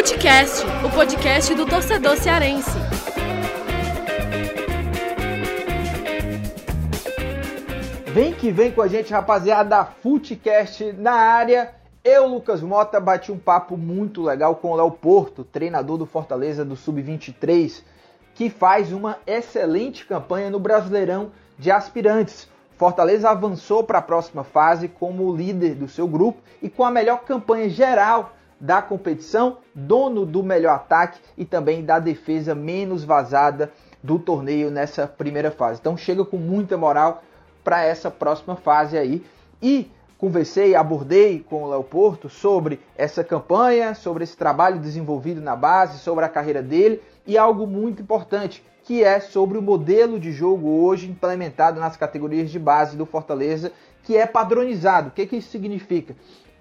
Futecast, o podcast do torcedor cearense. Vem que vem com a gente, rapaziada, Futecast na área. Eu, Lucas Mota, bati um papo muito legal com o Léo Porto, treinador do Fortaleza do Sub-23, que faz uma excelente campanha no Brasileirão de Aspirantes. Fortaleza avançou para a próxima fase como líder do seu grupo e com a melhor campanha geral da competição, dono do melhor ataque e também da defesa menos vazada do torneio nessa primeira fase. Então chega com muita moral para essa próxima fase aí. E conversei, abordei com o Léo Porto sobre essa campanha, sobre esse trabalho desenvolvido na base, sobre a carreira dele e algo muito importante, que é sobre o modelo de jogo hoje implementado nas categorias de base do Fortaleza, que é padronizado. O que, que isso significa?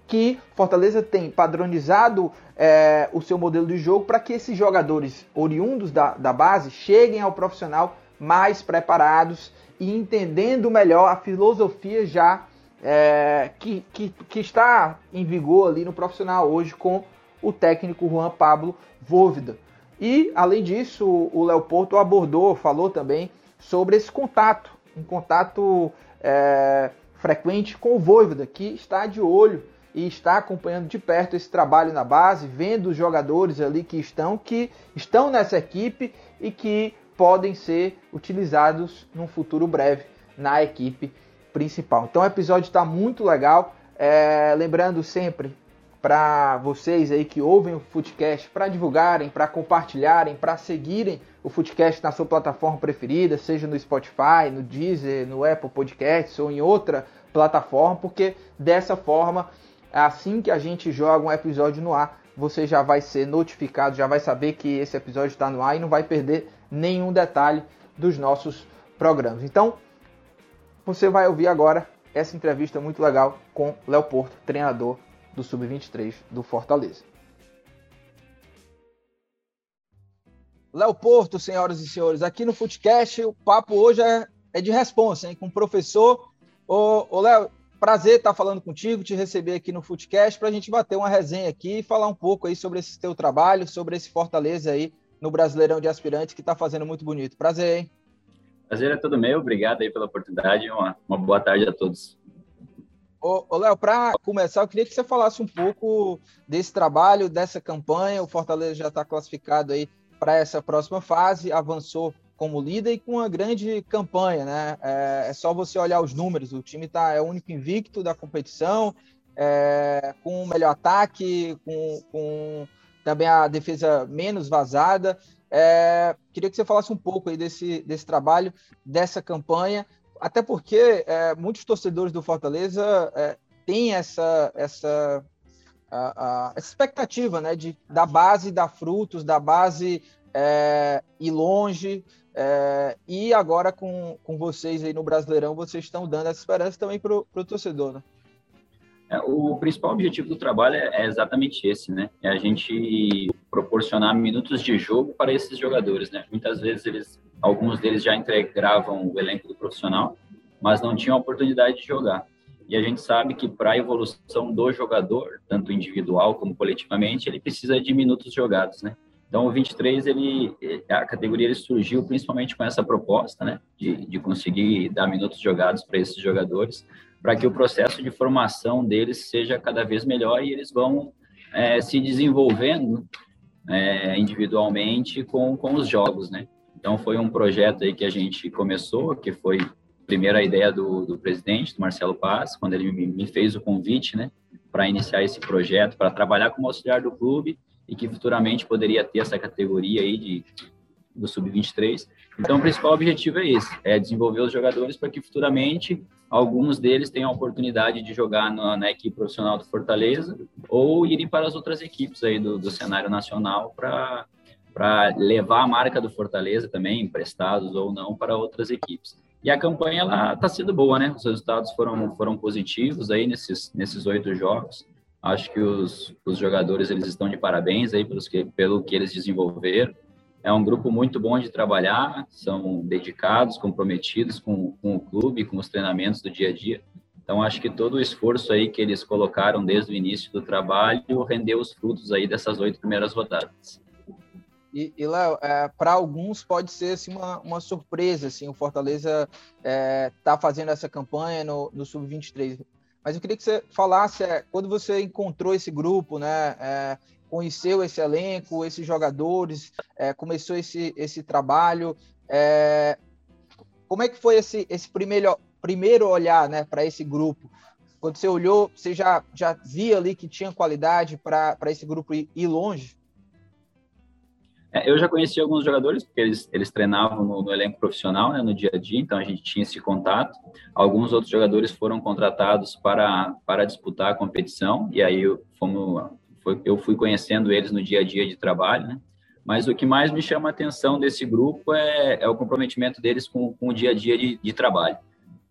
Que Fortaleza tem padronizado é, o seu modelo de jogo para que esses jogadores oriundos da, da base cheguem ao profissional mais preparados e entendendo melhor a filosofia já é, que, que, que, está em vigor ali no profissional hoje com o técnico Juan Pablo Vôvida. E, além disso, o Léo Porto abordou, falou também sobre esse contato, um contato é, frequente com o Vôvida, que está de olho e está acompanhando de perto esse trabalho na base, vendo os jogadores ali que estão, que estão nessa equipe e que podem ser utilizados num futuro breve na equipe principal. Então o episódio está muito legal. É, lembrando sempre para vocês aí que ouvem o Footcast, para divulgarem, para compartilharem, para seguirem o Footcast na sua plataforma preferida, seja no Spotify, no Deezer, no Apple Podcasts ou em outra plataforma, porque dessa forma assim que a gente joga um episódio no ar, você já vai ser notificado, já vai saber que esse episódio está no ar e não vai perder nenhum detalhe dos nossos programas. Então, você vai ouvir agora essa entrevista muito legal com Léo Porto, treinador do Sub-23 do Fortaleza. Léo Porto, senhoras e senhores, aqui no Footcast o papo hoje é, é de responsa, hein, com o professor. Ô, ô Léo, Prazer estar falando contigo, te receber aqui no Footcast para a gente bater uma resenha aqui e falar um pouco aí sobre esse teu trabalho, sobre esse Fortaleza aí no Brasileirão de Aspirantes que está fazendo muito bonito. Prazer, hein? Prazer é todo meu, obrigado aí pela oportunidade, uma, uma boa tarde a todos. Ô, ô Léo, para começar, eu queria que você falasse um pouco desse trabalho, dessa campanha. O Fortaleza já está classificado aí para essa próxima fase, avançou como líder e com uma grande campanha, né? É, é só você olhar os números. O time tá, é o único invicto da competição, é, com o melhor ataque, com, com, também a defesa menos vazada. É, queria que você falasse um pouco aí desse, desse trabalho, dessa campanha, até porque é, muitos torcedores do Fortaleza é, têm essa, essa, a, a, expectativa né, de, da base dar frutos, da base é, ir longe, é, e agora com, com vocês aí no Brasileirão, vocês estão dando essa esperança também para o torcedor, né? É, o principal objetivo do trabalho é, é, exatamente esse, né? É a gente proporcionar minutos de jogo para esses jogadores, né? Muitas vezes eles, alguns deles já integravam o elenco do profissional, mas não tinham a oportunidade de jogar. E a gente sabe que para a evolução do jogador, tanto individual como coletivamente, ele precisa de minutos jogados, né? Então, o 23, ele, a categoria ele surgiu principalmente com essa proposta, né, de, de conseguir dar minutos jogados para esses jogadores, para que o processo de formação deles seja cada vez melhor e eles vão é, se desenvolvendo é, individualmente com, com os jogos, né. Então, foi um projeto aí que a gente começou, que foi primeira ideia do, do presidente, do Marcelo Paz, quando ele me, me fez o convite, né, para iniciar esse projeto, para trabalhar como auxiliar do clube e que futuramente poderia ter essa categoria aí de, do sub-23. Então, o principal objetivo é esse, é desenvolver os jogadores para que futuramente alguns deles tenham a oportunidade de jogar na, na, equipe profissional do Fortaleza ou irem para as outras equipes aí do, do cenário nacional para para levar a marca do Fortaleza também, emprestados ou não, para outras equipes. E a campanha está sendo boa, né? Os resultados foram, foram positivos aí nesses, nesses oito jogos. Acho que os, os jogadores eles estão de parabéns aí pelos que, pelo que eles desenvolveram. É um grupo muito bom de trabalhar, são dedicados, comprometidos com, com o clube, com os treinamentos do dia a dia. Então, acho que todo o esforço aí que eles colocaram desde o início do trabalho rendeu os frutos aí dessas oito primeiras rodadas. E, e Léo, é, para alguns pode ser assim, uma, uma surpresa, assim, o Fortaleza está é, tá fazendo essa campanha no, no Sub-23. Mas eu queria que você falasse, é, quando você encontrou esse grupo, né, é, conheceu esse elenco, esses jogadores, é, começou esse, esse trabalho, é, como é que foi esse, esse primeiro, primeiro olhar né, para esse grupo? Quando você olhou, você já, já via ali que tinha qualidade para esse grupo ir, ir longe? É, eu já conheci alguns jogadores, porque eles, eles treinavam no, no, elenco profissional, né, no dia a dia, então a gente tinha esse contato. Alguns outros jogadores foram contratados para, para disputar a competição, e aí eu, fomos, foi, eu fui conhecendo eles no dia a dia de trabalho, né? Mas o que mais me chama a atenção desse grupo é, é o comprometimento deles com, com o dia a dia de, de, trabalho.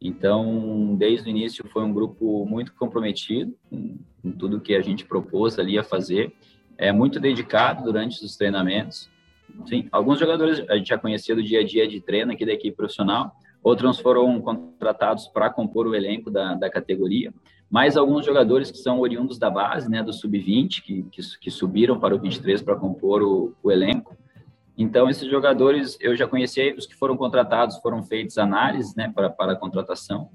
Então, desde o início, foi um grupo muito comprometido com, com tudo que a gente propôs ali a fazer é muito dedicado durante os treinamentos. Sim, alguns jogadores a gente já conhecia do dia a dia de treino aqui da equipe profissional, outros foram contratados para compor o elenco da, da categoria, mas alguns jogadores que são oriundos da base, né, do sub-20, que, que, que, subiram para o 23 para compor o, o elenco. Então, esses jogadores eu já conheci, os que foram contratados foram feitos análises né, para, para a contratação.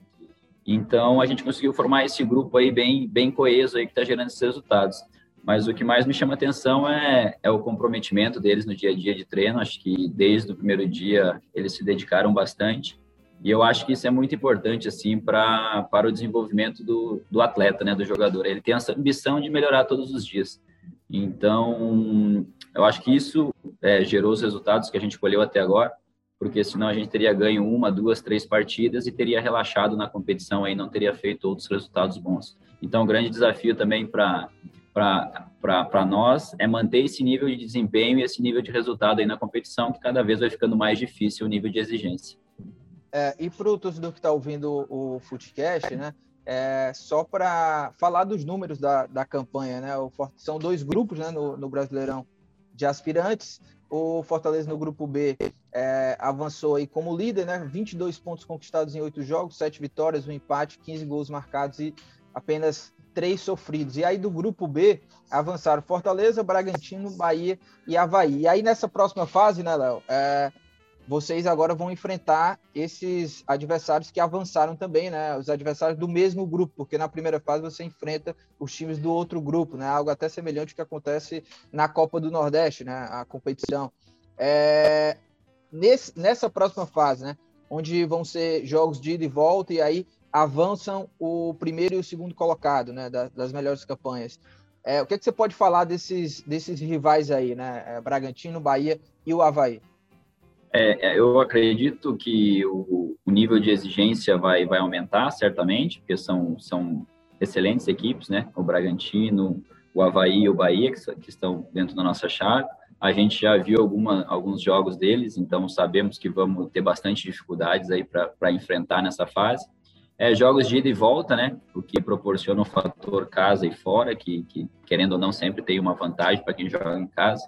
Então, a gente conseguiu formar esse grupo aí bem, bem coeso aí que está gerando esses resultados. Mas o que mais me chama atenção é, é o comprometimento deles no dia a dia de treino. Acho que desde o primeiro dia eles se dedicaram bastante. E eu acho que isso é muito importante assim para para o desenvolvimento do, do atleta, né, do jogador. Ele tem essa ambição de melhorar todos os dias. Então, eu acho que isso é, gerou os resultados que a gente colheu até agora, porque senão a gente teria ganho uma, duas, três partidas e teria relaxado na competição aí, não teria feito outros resultados bons. Então, o grande desafio também para para nós é manter esse nível de desempenho e esse nível de resultado aí na competição, que cada vez vai ficando mais difícil o nível de exigência. É, e para o torcedor que está ouvindo o Footcast, né, é, só para falar dos números da, da campanha, né, o, são dois grupos né, no, no Brasileirão de aspirantes, o Fortaleza no grupo B é, avançou aí como líder, né? 22 pontos conquistados em oito jogos, sete vitórias, um empate, 15 gols marcados e apenas três sofridos. E aí do grupo B avançaram Fortaleza, Bragantino, Bahia e Havaí. E aí nessa próxima fase, né, Léo? É, vocês agora vão enfrentar esses adversários que avançaram também, né? Os adversários do mesmo grupo, porque na primeira fase você enfrenta os times do outro grupo, né? Algo até semelhante ao que acontece na Copa do Nordeste, né? A competição. É, nesse, nessa próxima fase, né? Onde vão ser jogos de ida e volta, e aí avançam o primeiro e o segundo colocado, né, das, melhores campanhas. É, o que, é que, você pode falar desses, desses rivais aí, né, é, Bragantino, Bahia e o Havaí? É, é, eu acredito que o, o, nível de exigência vai, vai aumentar, certamente, porque são, são excelentes equipes, né, o Bragantino, o Havaí e o Bahia, que, que estão dentro da nossa chave. A gente já viu alguma, alguns jogos deles, então sabemos que vamos ter bastante dificuldades aí para enfrentar nessa fase é, jogos de ida e volta, né? O que proporciona o fator casa e fora, que, que querendo ou não sempre tem uma vantagem para quem joga em casa.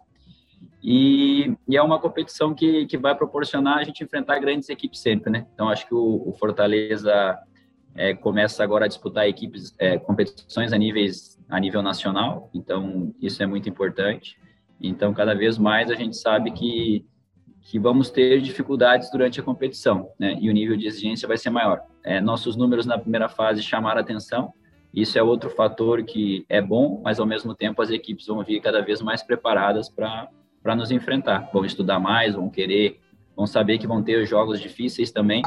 E, e, é uma competição que, que vai proporcionar a gente enfrentar grandes equipes sempre, né? Então acho que o, o Fortaleza é, começa agora a disputar equipes, é, competições a níveis a nível nacional. Então isso é muito importante. Então cada vez mais a gente sabe que que vamos ter dificuldades durante a competição, né? E o nível de exigência vai ser maior. É, nossos números na primeira fase chamaram atenção. Isso é outro fator que é bom, mas ao mesmo tempo as equipes vão vir cada vez mais preparadas para nos enfrentar. Vão estudar mais, vão querer, vão saber que vão ter jogos difíceis também.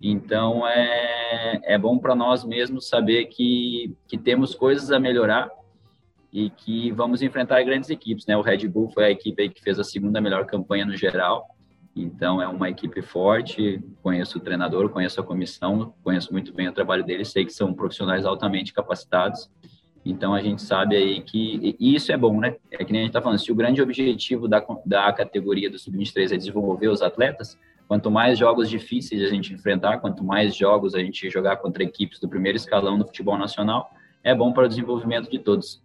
Então é, é bom para nós mesmos saber que, que temos coisas a melhorar e que vamos enfrentar grandes equipes, né? O Red Bull foi a equipe que fez a segunda melhor campanha no geral então, é uma equipe forte. Conheço o treinador, conheço a comissão, conheço muito bem o trabalho deles, sei que são profissionais altamente capacitados. Então, a gente sabe aí que. E isso é bom, né? É que nem a gente está falando, se o grande objetivo da, da categoria do Sub-23 é desenvolver os atletas, quanto mais jogos difíceis a gente enfrentar, quanto mais jogos a gente jogar contra equipes do primeiro escalão do futebol nacional, é bom para o desenvolvimento de todos.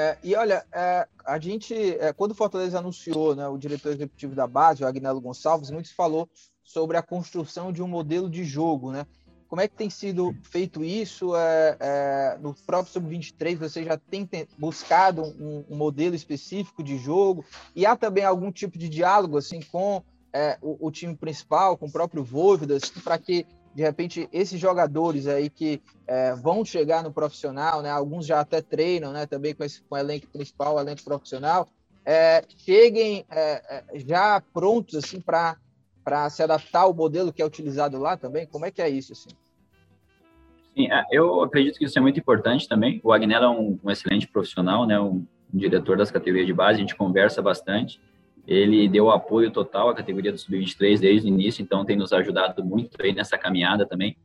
É, e olha, é, a gente, é, quando o Fortaleza anunciou né, o diretor executivo da base, o Agnello Gonçalves, muito se falou sobre a construção de um modelo de jogo, né? como é que tem sido feito isso? É, é, no próprio Sub-23 você já tem buscado um, um, modelo específico de jogo? E há também algum tipo de diálogo assim com é, o, o, time principal, com o próprio assim, para que de repente esses jogadores aí que é, vão chegar no profissional, né? Alguns já até treinam, né? Também com, esse, com o elenco principal, o elenco profissional, é, cheguem é, é, já prontos assim para se adaptar ao modelo que é utilizado lá também? Como é que é isso? Assim? Sim, é, eu acredito que isso é muito importante também. O Agnello é um, um excelente profissional, né? Um, um, diretor das categorias de base, a gente conversa bastante. Ele deu apoio total à categoria do Sub-23 desde o início, então tem nos ajudado muito aí nessa caminhada também.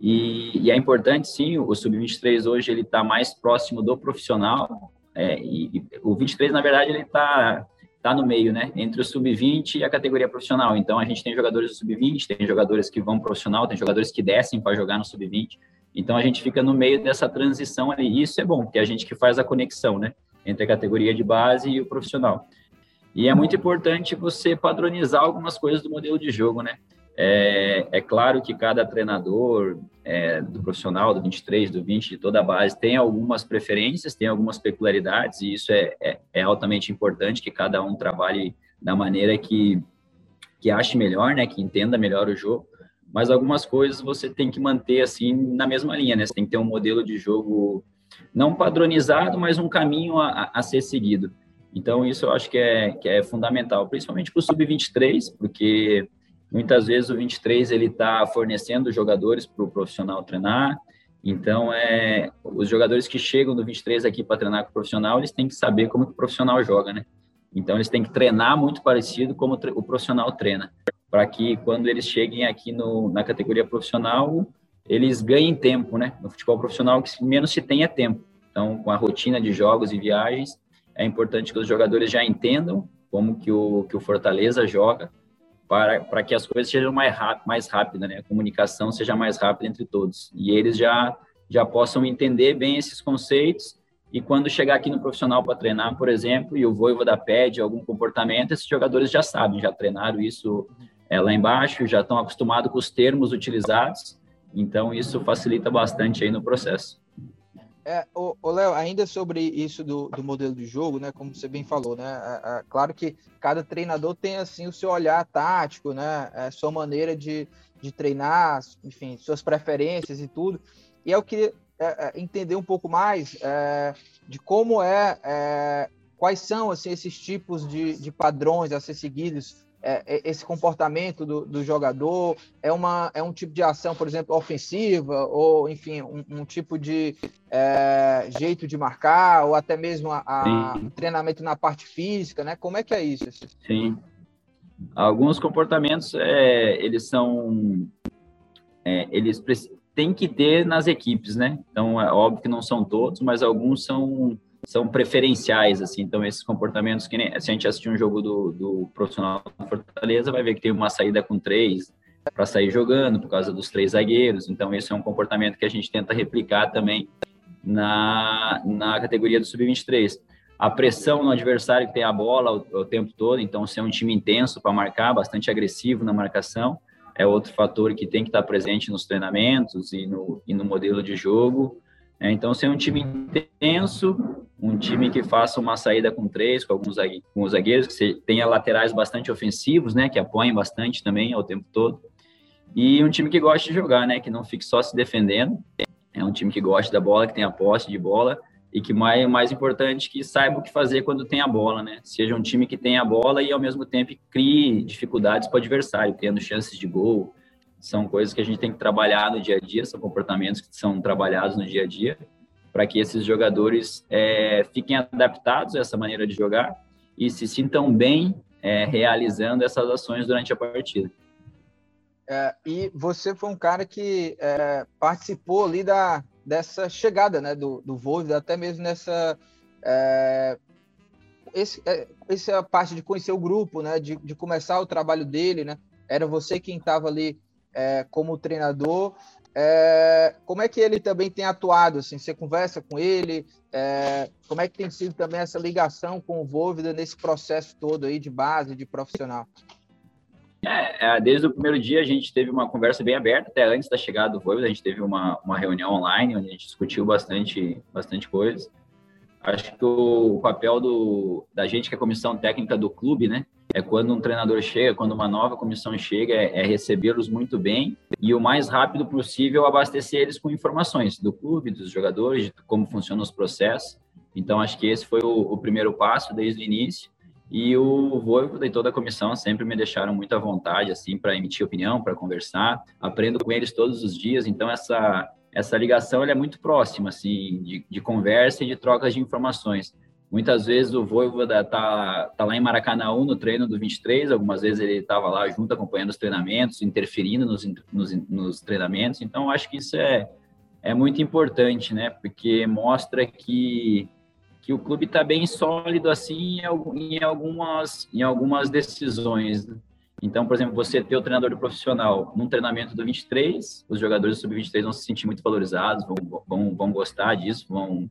E, e é importante, sim, o Sub-23 hoje ele está mais próximo do profissional, é, e, e, o 23, na verdade, ele está tá no meio, né? Entre o sub-20 e a categoria profissional. Então, a gente tem jogadores do sub-20, tem jogadores que vão profissional, tem jogadores que descem para jogar no sub-20. Então, a gente fica no meio dessa transição ali. E isso é bom, porque é a gente que faz a conexão, né? Entre a categoria de base e o profissional. E é muito importante você padronizar algumas coisas do modelo de jogo, né? É, é claro que cada treinador é, do profissional, do 23, do 20, de toda a base, tem algumas preferências, tem algumas peculiaridades, e isso é, é, é altamente importante que cada um trabalhe da maneira que, que ache melhor, né, que entenda melhor o jogo. Mas algumas coisas você tem que manter assim na mesma linha, né? Você tem que ter um modelo de jogo não padronizado, mas um caminho a, a ser seguido. Então, isso eu acho que é, que é fundamental, principalmente para o sub-23, porque Muitas vezes o 23 ele está fornecendo jogadores para o profissional treinar. Então, é, os jogadores que chegam do 23 aqui para treinar com o profissional, eles têm que saber como que o profissional joga, né? Então, eles têm que treinar muito parecido como o profissional treina, para que quando eles cheguem aqui no, na categoria profissional, eles ganhem tempo, né? No futebol profissional, que menos se tem é tempo. Então, com a rotina de jogos e viagens, é importante que os jogadores já entendam como que o, que o Fortaleza joga, para, para que as coisas sejam mais, rápido, mais rápidas, né? A comunicação seja mais rápida entre todos. E eles já, já possam entender bem esses conceitos e quando chegar aqui no profissional para treinar, por exemplo, e o Voivoda pede algum comportamento, esses jogadores já sabem, já treinaram isso é, lá embaixo, já estão acostumados com os termos utilizados, então isso facilita bastante aí no processo. É, Léo, ainda sobre isso do, do, modelo de jogo, né? Como você bem falou, né? É, é, claro que cada treinador tem assim o seu olhar tático, né? É, sua maneira de, de treinar, enfim, suas preferências e tudo. E eu queria é, é entender um pouco mais é, de como é, quais são assim esses tipos de, de padrões a ser seguidos é, é, esse comportamento do, do, jogador é uma é um tipo de ação, por exemplo, ofensiva ou enfim um, um tipo de é, jeito de marcar ou até mesmo a, a treinamento na parte física, né? Como é que é isso? Sim, alguns comportamentos é, eles são é, eles têm que ter nas equipes, né? Então é óbvio que não são todos, mas alguns são são preferenciais, assim, então esses comportamentos que nem, se a gente assistir um jogo do, do profissional Fortaleza, vai ver que tem uma saída com três para sair jogando por causa dos três zagueiros, então esse é um comportamento que a gente tenta replicar também na, na categoria do sub-23. A pressão no adversário que tem a bola o, o tempo todo, então ser um time intenso para marcar, bastante agressivo na marcação, é outro fator que tem que estar presente nos treinamentos e no, e no modelo de jogo. É, então, ser um time intenso, um time que faça uma saída com três, com alguns com os zagueiros, que tenha laterais bastante ofensivos, né, que apoiem bastante também ao tempo todo. E um time que goste de jogar, né, que não fique só se defendendo. É um time que goste da bola, que tenha posse de bola e que mais mais importante que saiba o que fazer quando tem a bola, né? Seja um time que tenha a bola e ao mesmo tempo crie dificuldades para o adversário, tendo chances de gol, são coisas que a gente tem que trabalhar no dia a dia, são comportamentos que são trabalhados no dia a dia, para que esses jogadores é, fiquem adaptados a essa maneira de jogar e se sintam bem é, realizando essas ações durante a partida. É, e você foi um cara que é, participou ali da, dessa chegada né, do, do Volvo, até mesmo nessa é, esse, é, essa parte de conhecer o grupo, né, de, de começar o trabalho dele, né, era você quem estava ali é, como treinador. É, como é que ele também tem atuado? Assim, você conversa com ele? É, como é que tem sido também essa ligação com o Vôvida nesse processo todo aí de base, de profissional? É, é, desde o primeiro dia a gente teve uma conversa bem aberta, até antes da chegada do Voivoda, a gente teve uma, uma reunião online onde a gente discutiu bastante, bastante coisas. Acho que o, papel do, da gente, que é a comissão técnica do clube, né, é quando um treinador chega, quando uma nova comissão chega, é, é recebê-los muito bem e o mais rápido possível abastecer eles com informações do clube, dos jogadores, de como funcionam os processos. Então, acho que esse foi o, o primeiro passo desde o início. E o Voivoda e toda a comissão sempre me deixaram muito à vontade, assim, para emitir opinião, para conversar. Aprendo com eles todos os dias, então essa essa ligação é muito próxima, assim, de, de conversa e de trocas de informações. Muitas vezes o Voivoda tá, tá lá em Maracanã no treino do 23, algumas vezes ele estava lá junto acompanhando os treinamentos, interferindo nos, nos, nos treinamentos. Então, acho que isso é, é muito importante, né? Porque mostra que que o clube está bem sólido assim em, algumas, em algumas decisões. Né? Então, por exemplo, você ter o treinador profissional num treinamento do 23, os jogadores do sub-23 vão se sentir muito valorizados, vão, vão, vão gostar disso, vão,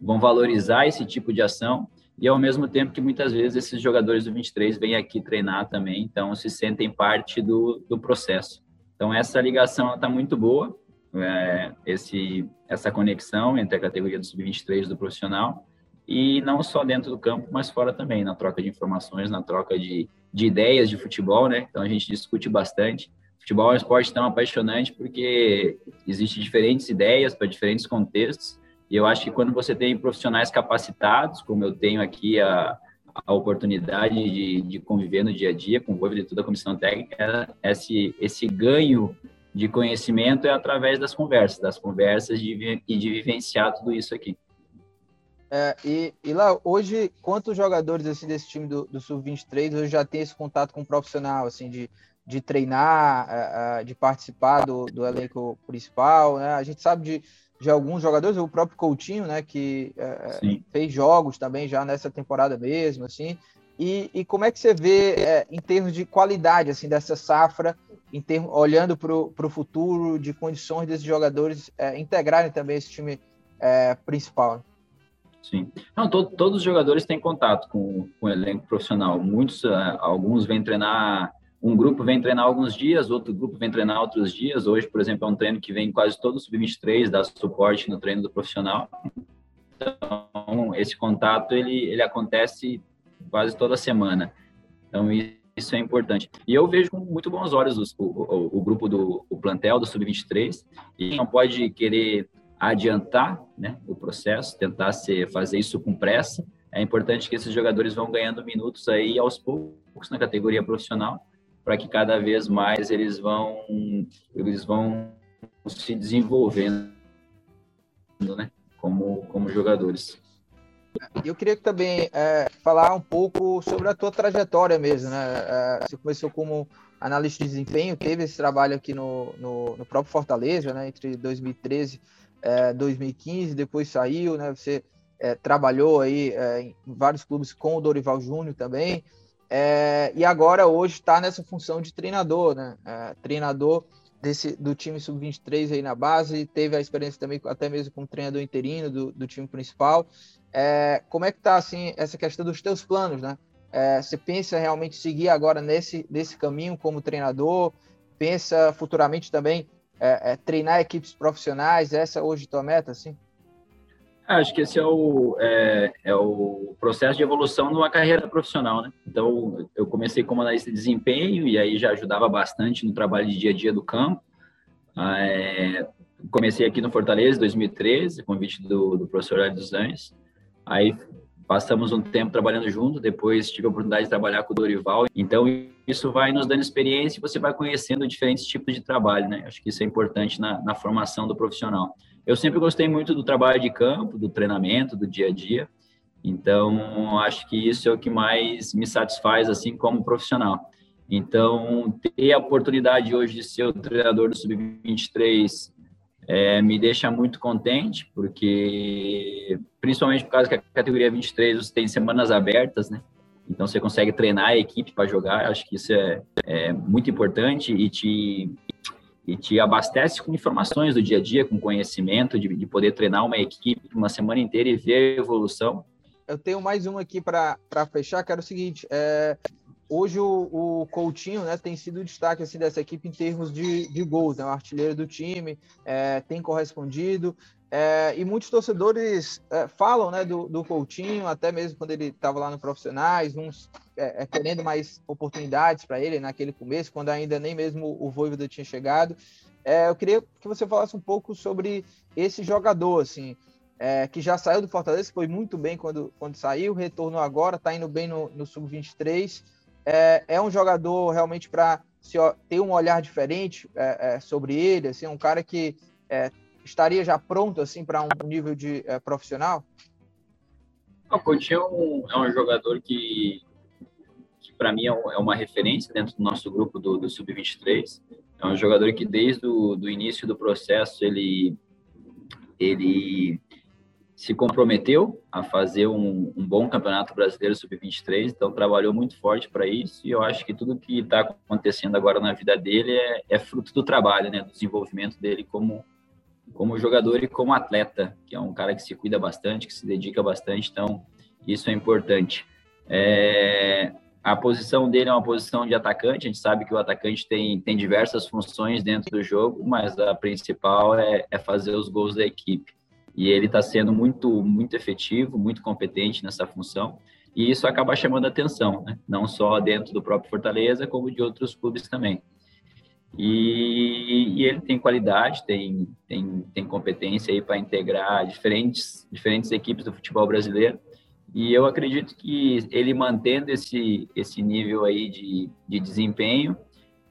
vão valorizar esse tipo de ação. E ao mesmo tempo que muitas vezes esses jogadores do 23 vêm aqui treinar também, então se sentem parte do, do processo. Então, essa ligação está muito boa, é, esse, essa conexão entre a categoria do sub-23 e do profissional e não só dentro do campo, mas fora também, na troca de informações, na troca de, de ideias de futebol, né? Então a gente discute bastante. Futebol é um esporte tão apaixonante porque existem diferentes ideias para diferentes contextos, e eu acho que quando você tem profissionais capacitados, como eu tenho aqui a, a oportunidade de, de conviver no dia a dia com o Voivoda de toda a comissão técnica, esse, esse ganho de conhecimento é através das conversas, das conversas de, e de vivenciar tudo isso aqui. É, e, e, lá, hoje, quantos jogadores assim, desse time do, do Sub-23 hoje já tem esse contato com o profissional, assim, de, de treinar, de participar do, do elenco principal, né? A gente sabe de, de alguns jogadores, o próprio Coutinho, né, que é, é fez jogos também já nessa temporada mesmo, assim. E, e como é que você vê é, em termos de qualidade assim dessa safra, em termos, olhando para o futuro, de condições desses jogadores integrarem também esse time principal? Sim. Não, to, todos os jogadores têm contato com, com o elenco profissional. Muitos, uh, alguns vêm treinar, um grupo vem treinar alguns dias, outro grupo vem treinar outros dias. Hoje, por exemplo, é um treino que vem quase todo sub-23, dá suporte no treino do profissional. Então, esse contato, ele, ele acontece quase toda semana. Então, isso é importante. E eu vejo com muito bons olhos o, o, o grupo do o plantel do Sub-23 e não pode querer adiantar né, o processo, tentar ser, fazer isso com pressa. É importante que esses jogadores vão ganhando minutos aí aos poucos na categoria profissional, para que cada vez mais eles vão eles vão se desenvolvendo, né, como como jogadores. Eu queria também é, falar um pouco sobre a tua trajetória mesmo, né? É, você começou como analista de desempenho, teve esse trabalho aqui no, no, no próprio Fortaleza, né? Entre 2013 é, 2015, depois saiu, né? Você é, trabalhou aí é, em vários clubes com o Dorival Júnior também, é, e agora hoje está nessa função de treinador, né? É, treinador desse, do time sub-23 aí na base, teve a experiência também até mesmo como treinador interino do, do time principal. É, como é que está assim essa questão dos teus planos, né? você pensa realmente seguir agora nesse, nesse caminho como treinador? Pensa futuramente também é, é, treinar equipes profissionais? Essa é hoje tua meta, assim? Acho que esse é o, é, é, processo de evolução de uma carreira profissional, né? Então, eu comecei como analista de desempenho e aí já ajudava bastante no trabalho de dia a dia do campo. É, comecei aqui no Fortaleza, em 2013, convite do, do professor Hélio dos Anjos. Aí passamos um tempo trabalhando junto, depois tive a oportunidade de trabalhar com o Dorival. Então, isso vai nos dando experiência e você vai conhecendo diferentes tipos de trabalho, né? Acho que isso é importante na, na formação do profissional. Eu sempre gostei muito do trabalho de campo, do treinamento, do dia a dia. Então, acho que isso é o que mais me satisfaz, assim, como profissional. Então, ter a oportunidade hoje de ser o treinador do Sub-23 é, me deixa muito contente, porque principalmente por causa que a categoria 23 você tem semanas abertas, né? Então você consegue treinar a equipe para jogar. Acho que isso é, é, muito importante e te, e te abastece com informações do dia a dia, com conhecimento, de, de poder treinar uma equipe uma semana inteira e ver a evolução. Eu tenho mais uma aqui para fechar, que era o seguinte: é, hoje o, o Coutinho né, tem sido o destaque assim, dessa equipe em termos de, de gols, né, o artilheiro do time, é, tem correspondido. É, e muitos torcedores é, falam né, do, do Coutinho, até mesmo quando ele estava lá no Profissionais, uns é, é querendo mais oportunidades para ele naquele começo, quando ainda nem mesmo o Voivoda tinha chegado. Eu queria que você falasse um pouco sobre esse jogador, assim, é, que já saiu do Fortaleza, foi muito bem quando, quando saiu, retornou agora, está indo bem no, no Sub-23. É, é um jogador realmente para ter um olhar diferente é, é, sobre ele, assim, um cara que é, estaria já pronto assim para um nível de é, profissional? O Coutinho é um, jogador que, que para mim é, uma referência dentro do nosso grupo do, do Sub-23. É um jogador que desde o do início do processo ele ele se comprometeu a fazer um, um bom campeonato brasileiro sub-23, então trabalhou muito forte para isso e eu acho que tudo que está acontecendo agora na vida dele é, é, fruto do trabalho, né, do desenvolvimento dele como como jogador e como atleta, que é um cara que se cuida bastante, que se dedica bastante, então isso é importante. É, a posição dele é uma posição de atacante, a gente sabe que o atacante tem, tem diversas funções dentro do jogo, mas a principal é, é fazer os gols da equipe e ele está sendo muito muito efetivo, muito competente nessa função e isso acaba chamando atenção, né? não só dentro do próprio Fortaleza, como de outros clubes também. E, e ele tem qualidade, tem, tem, tem competência aí para integrar diferentes, diferentes equipes do futebol brasileiro. E eu acredito que ele mantendo esse, esse nível aí de, de desempenho,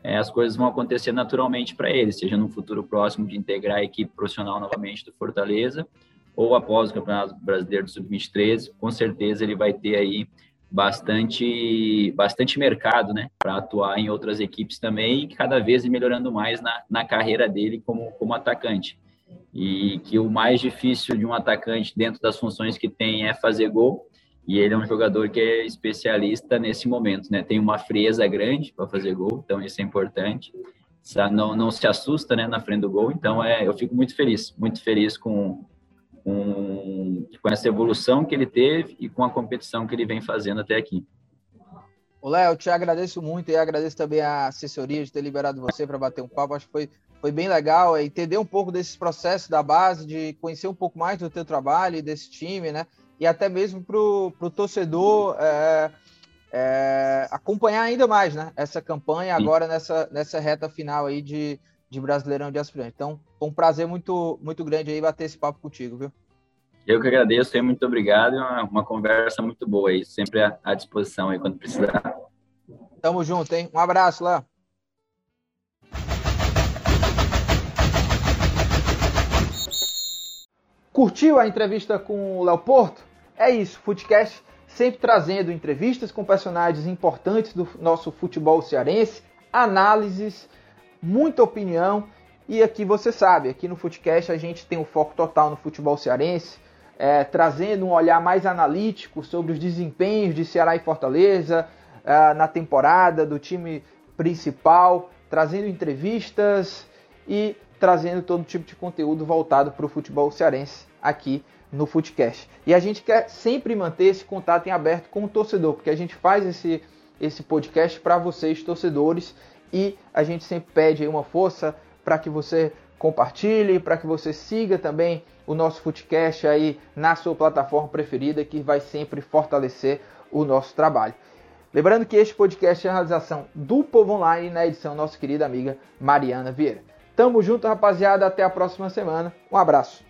é, as coisas vão acontecer naturalmente para ele, seja no futuro próximo de integrar a equipe profissional novamente do Fortaleza, ou após o Campeonato Brasileiro do Sub-23, com certeza ele vai ter aí bastante bastante mercado, né, para atuar em outras equipes também e cada vez melhorando mais na, na carreira dele como, como atacante. E que o mais difícil de um atacante dentro das funções que tem é fazer gol, e ele é um jogador que é especialista nesse momento, né? Tem uma frieza grande para fazer gol, então isso é importante. Não, não se assusta, né, na frente do gol. Então é, eu fico muito feliz, muito feliz com, com, com essa evolução que ele teve e com a competição que ele vem fazendo até aqui. O Léo, te agradeço muito e agradeço também a assessoria de ter liberado você para bater um papo. Acho que foi, foi bem legal é, entender um pouco desses processos da base, de conhecer um pouco mais do teu trabalho e desse time, né? E até mesmo para o torcedor é, é, acompanhar ainda mais né, essa campanha agora nessa, nessa reta final aí de, de Brasileirão de Aspirante. Então, foi um prazer muito, muito grande aí bater esse papo contigo, viu? Eu que agradeço, muito obrigado. Uma, uma conversa muito boa aí, sempre à, à disposição aí quando precisar. Tamo junto, hein? Um abraço lá. Curtiu a entrevista com o Léo Porto? É isso, Footcast sempre trazendo entrevistas com personagens importantes do nosso futebol cearense, análises, muita opinião. E aqui você sabe, aqui no Footcast a gente tem um foco total no futebol cearense, é, trazendo um olhar mais analítico sobre os desempenhos de Ceará e Fortaleza é, na temporada do time principal, trazendo entrevistas e trazendo todo tipo de conteúdo voltado para o futebol cearense aqui no Footcast. E a gente quer sempre manter esse contato em aberto com o torcedor, porque a gente faz esse, esse podcast para vocês, torcedores, e a gente sempre pede uma força para que você compartilhe, para que você siga também o nosso Footcast aí na sua plataforma preferida, que vai sempre fortalecer o nosso trabalho. Lembrando que este podcast é a realização do Povo Online na edição nossa querida amiga Mariana Vieira. Tamo junto, rapaziada. Até a próxima semana. Um abraço.